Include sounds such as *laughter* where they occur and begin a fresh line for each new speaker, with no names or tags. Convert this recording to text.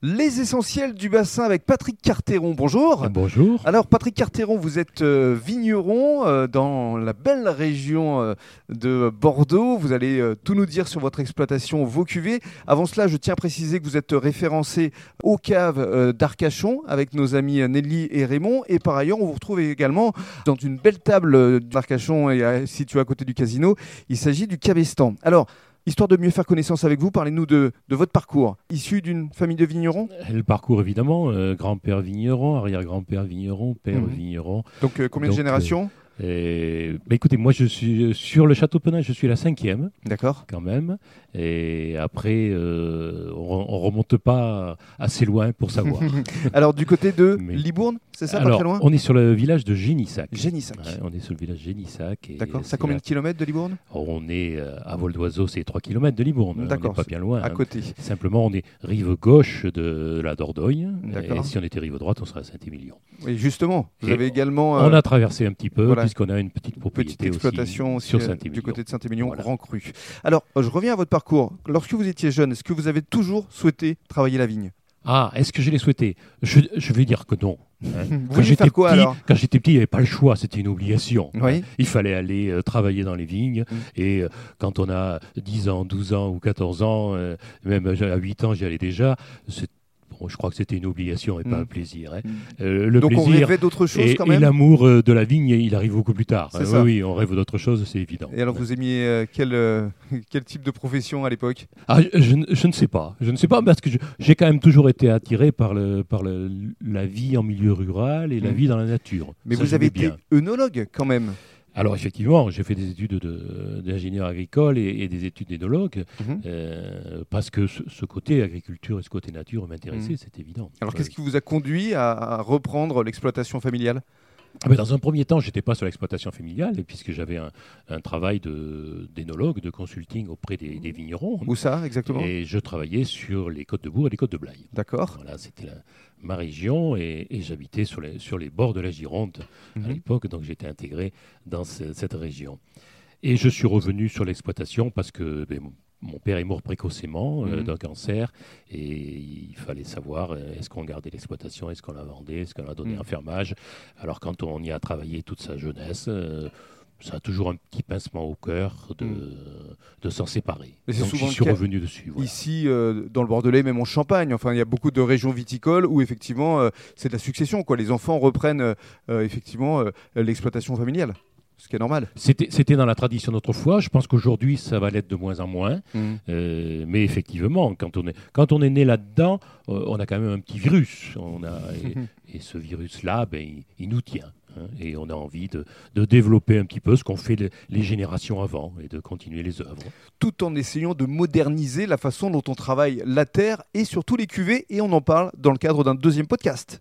Les essentiels du bassin avec Patrick Carteron. Bonjour.
Bonjour.
Alors Patrick Carteron, vous êtes euh, vigneron euh, dans la belle région euh, de Bordeaux. Vous allez tout nous dire sur votre exploitation vos cuvées. Avant cela, je tiens à préciser que vous êtes référencé aux caves d'Arcachon avec nos amis Nelly et Raymond. Et par ailleurs, on vous retrouve également dans une belle table d'Arcachon et située à côté du casino. Il s'agit du Cabestan. Alors, Histoire de mieux faire connaissance avec vous, parlez-nous de, de votre parcours. Issu d'une famille de vignerons?
Le parcours, évidemment, euh, grand-père vigneron, arrière-grand-père vigneron, père
Mhm.
vigneron.
Donc euh, combien
Donc,
de générations?
Et, bah, écoutez, moi, je suis euh, sur le château Penin, je suis la cinquième,
D'accord.
quand même. Et après, euh, on, on remonte pas assez loin pour savoir. *laughs*
Alors du côté de
Mais-
Libourne, c'est ça, pas
Alors,
très loin
on est sur le village de Génissac.
Génissac.
Ouais, on est sur le village Génissac. et
D'accord.
c'est
Ça combien de kilomètres de Libourne?
On est euh, à vol d'oiseau, c'est 3 km de Libourne. On
D'accord,
n'est pas bien loin.
À
hein.
côté.
Simplement, on est rive gauche de la Dordogne.
D'accord.
Et si on était rive droite, on serait à Saint-Émilion.
Oui, justement. Vous
Et
avez également
On
euh,
a traversé un petit peu,
voilà.
puisqu'on a une petite propriété
petite exploitation
aussi, sur
euh, du côté de Saint-Émilion,
Voilà.
Grand Cru. Alors, euh, je reviens à votre parcours. Lorsque vous étiez jeune, est-ce que vous avez toujours souhaité travailler la vigne?
Ah, est-ce que je l'ai souhaité? Je, je vais dire que non.
Vous
Quand j'étais petit,
alors?
quand j'étais petit, il n'y avait pas le choix, c'était une obligation.
Oui.
Il fallait aller euh, travailler dans les vignes.
Mm.
Et euh, quand on a 10 ans, 12 ans ou 14 ans, euh, même à 8 ans, j'y allais déjà. C'est- je crois que c'était une obligation et pas
Mm.
un plaisir. hein.
Mm.
Euh, le
Donc on
plaisir
rêvait d'autres choses
et,
quand
et
même
l'amour euh, de la vigne, il arrive beaucoup plus tard. Euh, oui, oui, on rêve d'autre chose, c'est évident.
Et alors vous aimiez euh, quel, euh, *laughs* quel type de profession à l'époque?
Ah, je, je ne- je ne sais pas. Je ne sais pas parce que j'ai quand même toujours été attiré par, le, par le- la vie en milieu rural et la
Mm.
vie dans la nature.
Mais
Ça,
vous avez été
bien.
œnologue quand même.
Alors effectivement, j'ai fait des études de- d'ingénieur agricole et, et des études d'énologue
Mhm.
euh, parce que ce, ce côté agriculture et ce côté nature m'intéressait,
Mm.
c'est évident.
Alors qu'est-ce qui vous a conduit à, à reprendre l'exploitation familiale?
Ah ben, dans un premier temps, j'étais pas sur l'exploitation familiale puisque j'avais un, un travail d'énologue, de, consulting auprès des, des vignerons.
Où ça exactement?
Et je travaillais sur les côtes de Bourg et les côtes de Blaye.
D'accord.
Voilà, c'était ma région et, et j'habitais sur les, sur les bords de la Gironde à
Mhm.
l'époque, donc j'étais intégré dans ce- cette région. Et je suis revenu sur l'exploitation parce que ben, mon, père est mort précocement euh,
Mhm.
d'un cancer et il fallait savoir euh, est-ce qu'on gardait l'exploitation, est-ce qu'on la vendait, est-ce qu'on la donnait
Mhm.
en fermage. Alors quand on y a travaillé toute sa jeunesse, euh, ça a toujours un petit pincement au cœur de,
Mhm.
de s'en séparer.
Et c'est
Donc
souvent
j'y
le
suis revenu dessus. voilà.
Ici, dans le Bordelais, même en Champagne, enfin, il y a beaucoup de régions viticoles où effectivement, c'est de la succession. Quoi. Les enfants reprennent effectivement l'exploitation familiale, ce qui est normal.
C'était dans la tradition d'autrefois. Je pense qu'aujourd'hui, ça va l'être de moins en moins. Euh, mais effectivement, quand on est, quand on est né là-dedans, euh, on a quand même un petit virus. On a, et, et ce virus-là, ben, il, il nous tient. hein, et on a envie de, de développer un petit peu ce qu'ont fait les, les générations avant et de continuer les œuvres.
Tout en essayant de moderniser la façon dont on travaille la terre et surtout les cuvées. Et on en parle dans le cadre d'un deuxième podcast.